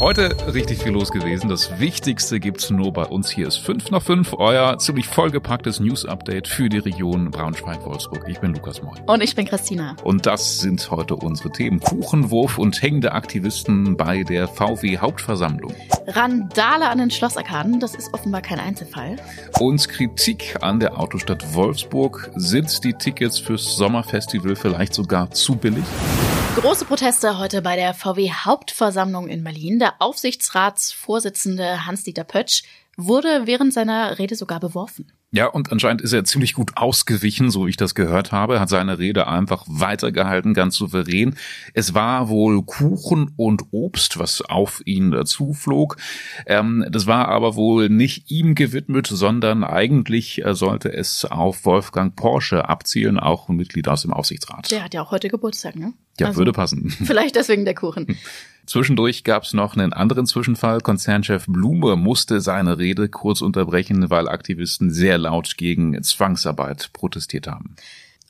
Heute richtig viel los gewesen. Das Wichtigste gibt's nur bei uns. Hier ist 5 nach 5, euer ziemlich vollgepacktes News-Update für die Region Braunschweig-Wolfsburg. Ich bin Lukas Moll. Und ich bin Christina. Und das sind heute unsere Themen. Kuchenwurf und hängende Aktivisten bei der VW-Hauptversammlung. Randale an den Schlossarkaden, das ist offenbar kein Einzelfall. Und Kritik an der Autostadt Wolfsburg. Sind die Tickets fürs Sommerfestival vielleicht sogar zu billig? Große Proteste heute bei der VW-Hauptversammlung in Berlin. Der Aufsichtsratsvorsitzende Hans-Dieter Pötsch wurde während seiner Rede sogar beworfen. Ja, und anscheinend ist er ziemlich gut ausgewichen, so wie ich das gehört habe, hat seine Rede einfach weitergehalten, ganz souverän. Es war wohl Kuchen und Obst, was auf ihn zuflog. Ähm, das war aber wohl nicht ihm gewidmet, sondern eigentlich äh, sollte es auf Wolfgang Porsche abzielen, auch ein Mitglied aus dem Aufsichtsrat. Der hat ja auch heute Geburtstag, ne? Ja, also, würde passen. Vielleicht deswegen der Kuchen. Zwischendurch gab es noch einen anderen Zwischenfall. Konzernchef Blume musste seine Rede kurz unterbrechen, weil Aktivisten sehr laut gegen Zwangsarbeit protestiert haben.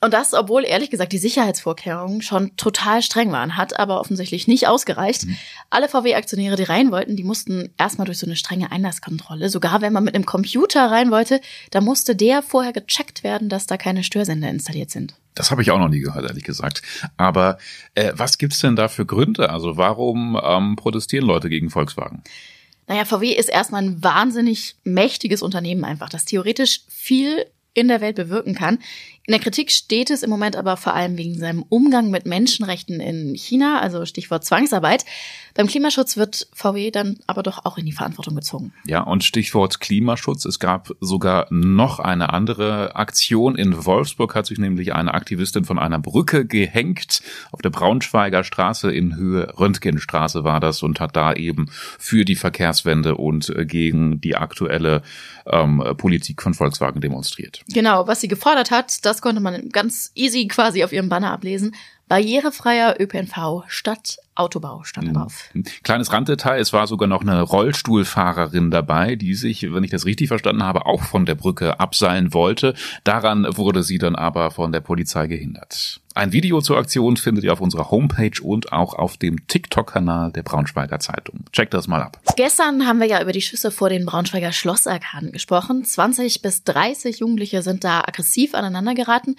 Und das, obwohl ehrlich gesagt die Sicherheitsvorkehrungen schon total streng waren, hat aber offensichtlich nicht ausgereicht. Mhm. Alle VW-Aktionäre, die rein wollten, die mussten erstmal durch so eine strenge Einlasskontrolle. Sogar wenn man mit einem Computer rein wollte, da musste der vorher gecheckt werden, dass da keine Störsender installiert sind. Das habe ich auch noch nie gehört, ehrlich gesagt. Aber äh, was gibt's denn da für Gründe? Also warum ähm, protestieren Leute gegen Volkswagen? Naja, VW ist erstmal ein wahnsinnig mächtiges Unternehmen einfach, das theoretisch viel in der Welt bewirken kann. In der Kritik steht es im Moment aber vor allem wegen seinem Umgang mit Menschenrechten in China, also Stichwort Zwangsarbeit. Beim Klimaschutz wird VW dann aber doch auch in die Verantwortung gezogen. Ja, und Stichwort Klimaschutz. Es gab sogar noch eine andere Aktion. In Wolfsburg hat sich nämlich eine Aktivistin von einer Brücke gehängt. Auf der Braunschweiger Straße in Höhe Röntgenstraße war das und hat da eben für die Verkehrswende und gegen die aktuelle ähm, Politik von Volkswagen demonstriert. Genau, was sie gefordert hat, das konnte man ganz easy quasi auf ihrem Banner ablesen. Barrierefreier ÖPNV statt Autobau stand drauf. Mhm. Kleines Randdetail, es war sogar noch eine Rollstuhlfahrerin dabei, die sich, wenn ich das richtig verstanden habe, auch von der Brücke abseilen wollte. Daran wurde sie dann aber von der Polizei gehindert. Ein Video zur Aktion findet ihr auf unserer Homepage und auch auf dem TikTok-Kanal der Braunschweiger Zeitung. Checkt das mal ab. Gestern haben wir ja über die Schüsse vor den Braunschweiger Schlossarkaden gesprochen. 20 bis 30 Jugendliche sind da aggressiv aneinander geraten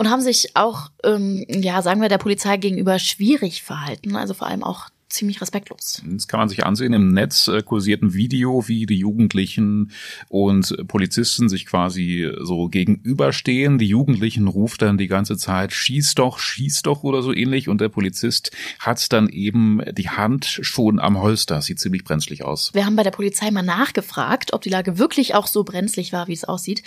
und haben sich auch, ähm, ja, sagen wir, der Polizei gegenüber schwierig verhalten. Also vor allem auch ziemlich respektlos. Das kann man sich ansehen. Im Netz äh, kursiert ein Video, wie die Jugendlichen und Polizisten sich quasi so gegenüberstehen. Die Jugendlichen ruft dann die ganze Zeit, schieß doch, schieß doch oder so ähnlich. Und der Polizist hat dann eben die Hand schon am Holster. Sieht ziemlich brenzlig aus. Wir haben bei der Polizei mal nachgefragt, ob die Lage wirklich auch so brenzlig war, wie es aussieht.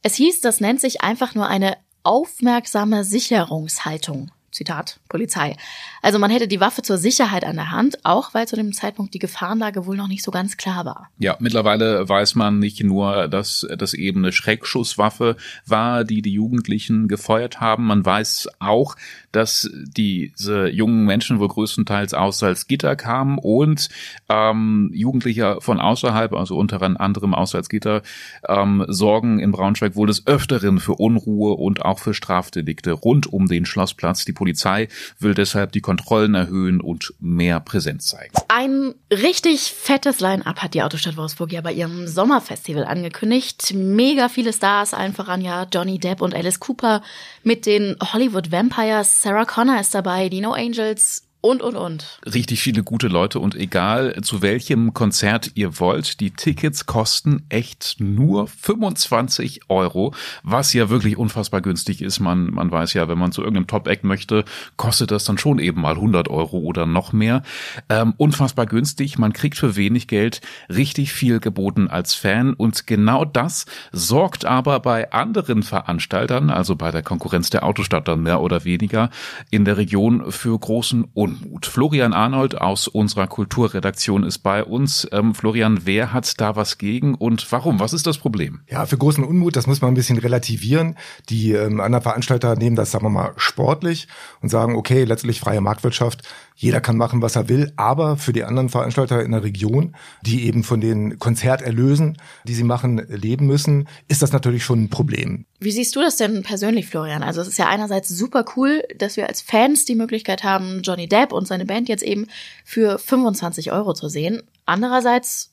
Es hieß, das nennt sich einfach nur eine aufmerksame Sicherungshaltung. Zitat Polizei. Also man hätte die Waffe zur Sicherheit an der Hand, auch weil zu dem Zeitpunkt die Gefahrenlage wohl noch nicht so ganz klar war. Ja, mittlerweile weiß man nicht nur, dass das eben eine Schreckschusswaffe war, die die Jugendlichen gefeuert haben. Man weiß auch, dass diese jungen Menschen wohl größtenteils aus Salzgitter kamen und ähm, Jugendliche von außerhalb, also unter anderem aus Salzgitter, ähm, sorgen in Braunschweig wohl des Öfteren für Unruhe und auch für Strafdelikte rund um den Schlossplatz. Die Polizei will deshalb die Kontrollen erhöhen und mehr Präsenz zeigen. Ein richtig fettes Line-up hat die Autostadt Wolfsburg ja bei ihrem Sommerfestival angekündigt. Mega viele Stars, allen voran ja Johnny Depp und Alice Cooper mit den Hollywood Vampires. Sarah Connor ist dabei, Dino Angels, und, und, und. Richtig viele gute Leute und egal zu welchem Konzert ihr wollt, die Tickets kosten echt nur 25 Euro, was ja wirklich unfassbar günstig ist. Man, man weiß ja, wenn man zu irgendeinem Top-Act möchte, kostet das dann schon eben mal 100 Euro oder noch mehr. Ähm, unfassbar günstig. Man kriegt für wenig Geld richtig viel geboten als Fan und genau das sorgt aber bei anderen Veranstaltern, also bei der Konkurrenz der Autostadt dann mehr oder weniger, in der Region für großen Unmut. Unmut. Florian Arnold aus unserer Kulturredaktion ist bei uns. Ähm, Florian, wer hat da was gegen und warum? Was ist das Problem? Ja, für großen Unmut, das muss man ein bisschen relativieren. Die ähm, anderen Veranstalter nehmen das, sagen wir mal, sportlich und sagen, okay, letztlich freie Marktwirtschaft, jeder kann machen, was er will, aber für die anderen Veranstalter in der Region, die eben von den Konzerterlösen, die sie machen, leben müssen, ist das natürlich schon ein Problem. Wie siehst du das denn persönlich, Florian? Also es ist ja einerseits super cool, dass wir als Fans die Möglichkeit haben, Johnny Depp und seine Band jetzt eben für 25 Euro zu sehen. Andererseits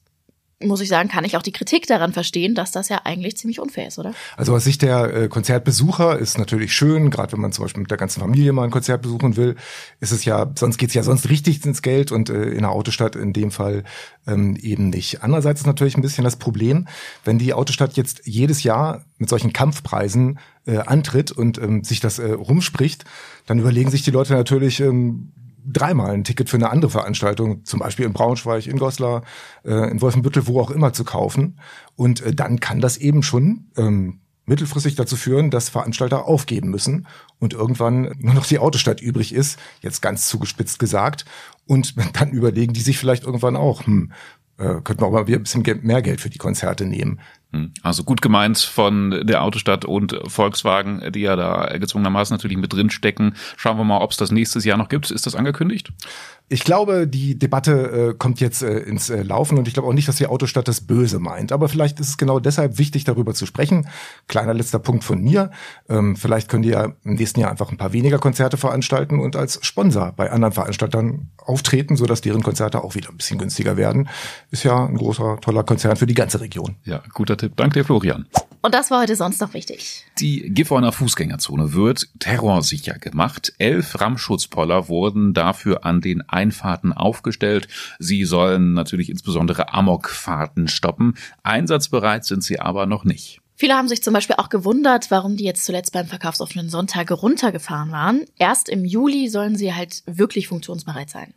muss ich sagen, kann ich auch die Kritik daran verstehen, dass das ja eigentlich ziemlich unfair ist, oder? Also aus Sicht der äh, Konzertbesucher ist natürlich schön, gerade wenn man zum Beispiel mit der ganzen Familie mal ein Konzert besuchen will, ist es ja, sonst geht's ja sonst richtig ins Geld und äh, in der Autostadt in dem Fall ähm, eben nicht. Andererseits ist natürlich ein bisschen das Problem, wenn die Autostadt jetzt jedes Jahr mit solchen Kampfpreisen äh, antritt und ähm, sich das äh, rumspricht, dann überlegen sich die Leute natürlich, ähm, dreimal ein Ticket für eine andere Veranstaltung, zum Beispiel in Braunschweig, in Goslar, äh, in Wolfenbüttel, wo auch immer zu kaufen. Und äh, dann kann das eben schon ähm, mittelfristig dazu führen, dass Veranstalter aufgeben müssen und irgendwann nur noch die Autostadt übrig ist, jetzt ganz zugespitzt gesagt. Und dann überlegen die sich vielleicht irgendwann auch, hm, äh, könnten wir auch mal wieder ein bisschen mehr Geld für die Konzerte nehmen. Hm. Also gut gemeint von der Autostadt und Volkswagen, die ja da gezwungenermaßen natürlich mit drin stecken. Schauen wir mal, ob es das nächstes Jahr noch gibt. Ist das angekündigt? Ich glaube, die Debatte äh, kommt jetzt äh, ins äh, Laufen und ich glaube auch nicht, dass die Autostadt das Böse meint. Aber vielleicht ist es genau deshalb wichtig, darüber zu sprechen. Kleiner letzter Punkt von mir. Ähm, vielleicht können die ja im nächsten Jahr einfach ein paar weniger Konzerte veranstalten und als Sponsor bei anderen Veranstaltern auftreten, sodass deren Konzerte auch wieder ein bisschen günstiger werden. Ist ja ein großer, toller Konzern für die ganze Region. Ja, guter Tipp. Danke dir, Florian. Und das war heute sonst noch wichtig. Die Gifhorner Fußgängerzone wird terrorsicher gemacht. Elf Rammschutzpoller wurden dafür an den Einfahrten aufgestellt. Sie sollen natürlich insbesondere Amokfahrten stoppen. Einsatzbereit sind sie aber noch nicht. Viele haben sich zum Beispiel auch gewundert, warum die jetzt zuletzt beim verkaufsoffenen Sonntag runtergefahren waren. Erst im Juli sollen sie halt wirklich funktionsbereit sein.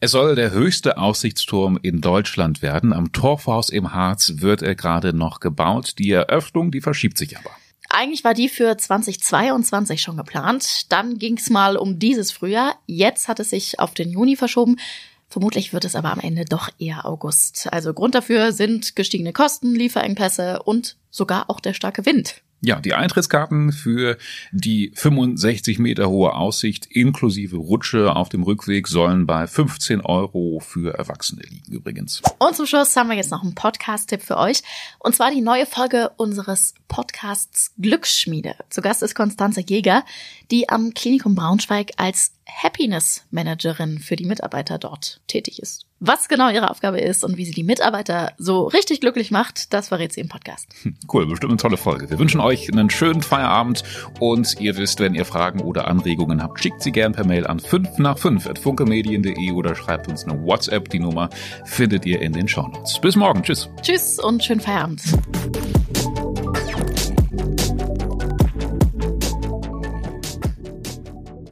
Es soll der höchste Aussichtsturm in Deutschland werden. Am Torfhaus im Harz wird er gerade noch gebaut. Die Eröffnung, die verschiebt sich aber. Eigentlich war die für 2022 schon geplant. Dann ging es mal um dieses Frühjahr. Jetzt hat es sich auf den Juni verschoben. Vermutlich wird es aber am Ende doch eher August. Also Grund dafür sind gestiegene Kosten, Lieferengpässe und sogar auch der starke Wind. Ja, die Eintrittskarten für die 65 Meter hohe Aussicht inklusive Rutsche auf dem Rückweg sollen bei 15 Euro für Erwachsene liegen übrigens. Und zum Schluss haben wir jetzt noch einen Podcast-Tipp für euch. Und zwar die neue Folge unseres Podcasts Glücksschmiede. Zu Gast ist Konstanze Jäger, die am Klinikum Braunschweig als Happiness Managerin für die Mitarbeiter dort tätig ist. Was genau ihre Aufgabe ist und wie sie die Mitarbeiter so richtig glücklich macht, das verrät sie im Podcast. Cool, bestimmt eine tolle Folge. Wir wünschen euch einen schönen Feierabend und ihr wisst, wenn ihr Fragen oder Anregungen habt, schickt sie gern per Mail an 5 nach 5 at funkemedien.de oder schreibt uns eine WhatsApp. Die Nummer findet ihr in den Shownotes. Bis morgen. Tschüss. Tschüss und schönen Feierabend.